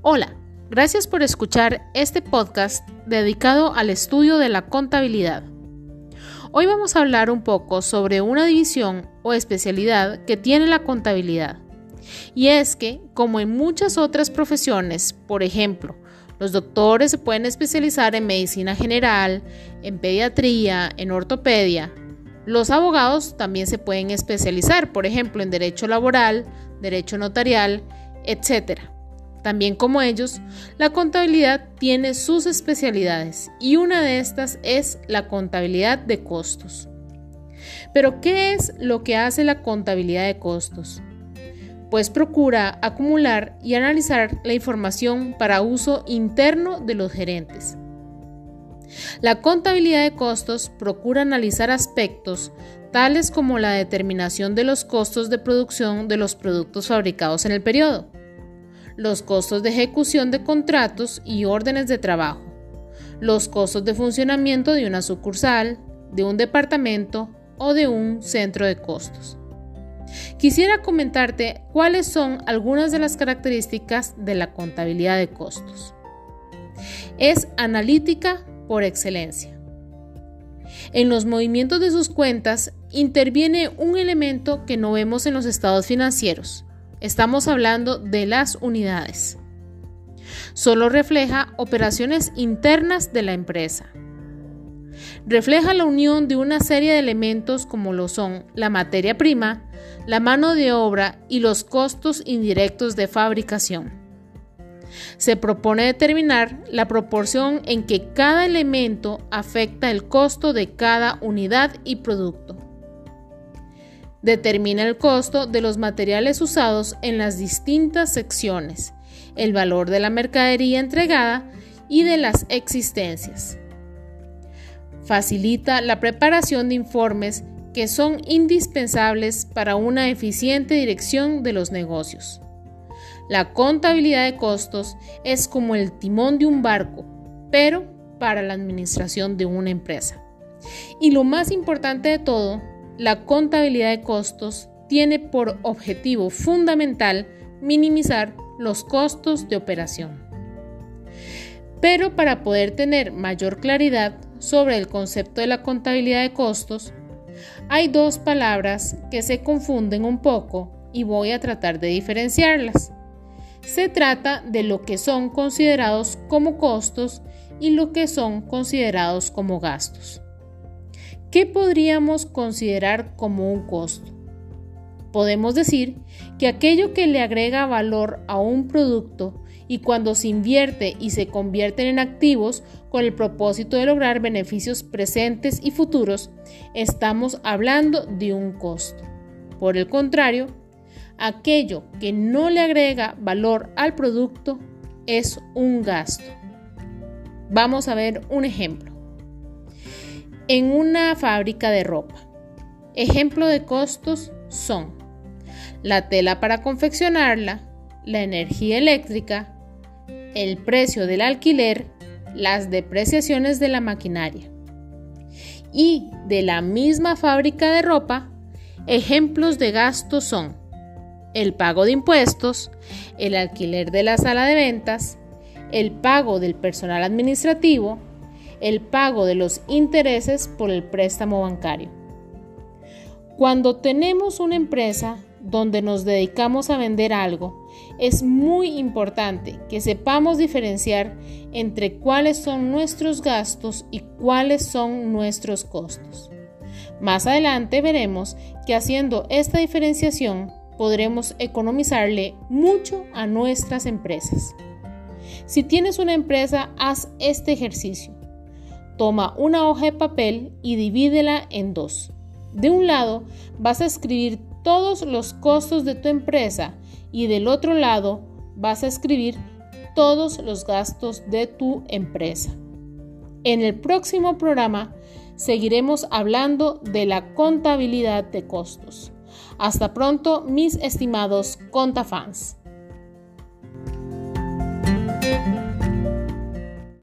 Hola, gracias por escuchar este podcast dedicado al estudio de la contabilidad. Hoy vamos a hablar un poco sobre una división o especialidad que tiene la contabilidad. Y es que, como en muchas otras profesiones, por ejemplo, los doctores se pueden especializar en medicina general, en pediatría, en ortopedia. Los abogados también se pueden especializar, por ejemplo, en derecho laboral, derecho notarial, etc. También como ellos, la contabilidad tiene sus especialidades y una de estas es la contabilidad de costos. Pero, ¿qué es lo que hace la contabilidad de costos? Pues procura acumular y analizar la información para uso interno de los gerentes. La contabilidad de costos procura analizar aspectos tales como la determinación de los costos de producción de los productos fabricados en el periodo, los costos de ejecución de contratos y órdenes de trabajo, los costos de funcionamiento de una sucursal, de un departamento o de un centro de costos. Quisiera comentarte cuáles son algunas de las características de la contabilidad de costos. Es analítica por excelencia. En los movimientos de sus cuentas interviene un elemento que no vemos en los estados financieros, Estamos hablando de las unidades. Solo refleja operaciones internas de la empresa. Refleja la unión de una serie de elementos como lo son la materia prima, la mano de obra y los costos indirectos de fabricación. Se propone determinar la proporción en que cada elemento afecta el costo de cada unidad y producto. Determina el costo de los materiales usados en las distintas secciones, el valor de la mercadería entregada y de las existencias. Facilita la preparación de informes que son indispensables para una eficiente dirección de los negocios. La contabilidad de costos es como el timón de un barco, pero para la administración de una empresa. Y lo más importante de todo la contabilidad de costos tiene por objetivo fundamental minimizar los costos de operación. Pero para poder tener mayor claridad sobre el concepto de la contabilidad de costos, hay dos palabras que se confunden un poco y voy a tratar de diferenciarlas. Se trata de lo que son considerados como costos y lo que son considerados como gastos. ¿Qué podríamos considerar como un costo? Podemos decir que aquello que le agrega valor a un producto y cuando se invierte y se convierten en activos con el propósito de lograr beneficios presentes y futuros, estamos hablando de un costo. Por el contrario, aquello que no le agrega valor al producto es un gasto. Vamos a ver un ejemplo en una fábrica de ropa. Ejemplo de costos son la tela para confeccionarla, la energía eléctrica, el precio del alquiler, las depreciaciones de la maquinaria. Y de la misma fábrica de ropa, ejemplos de gastos son el pago de impuestos, el alquiler de la sala de ventas, el pago del personal administrativo, el pago de los intereses por el préstamo bancario. Cuando tenemos una empresa donde nos dedicamos a vender algo, es muy importante que sepamos diferenciar entre cuáles son nuestros gastos y cuáles son nuestros costos. Más adelante veremos que haciendo esta diferenciación podremos economizarle mucho a nuestras empresas. Si tienes una empresa, haz este ejercicio. Toma una hoja de papel y divídela en dos. De un lado vas a escribir todos los costos de tu empresa y del otro lado vas a escribir todos los gastos de tu empresa. En el próximo programa seguiremos hablando de la contabilidad de costos. Hasta pronto, mis estimados contafans.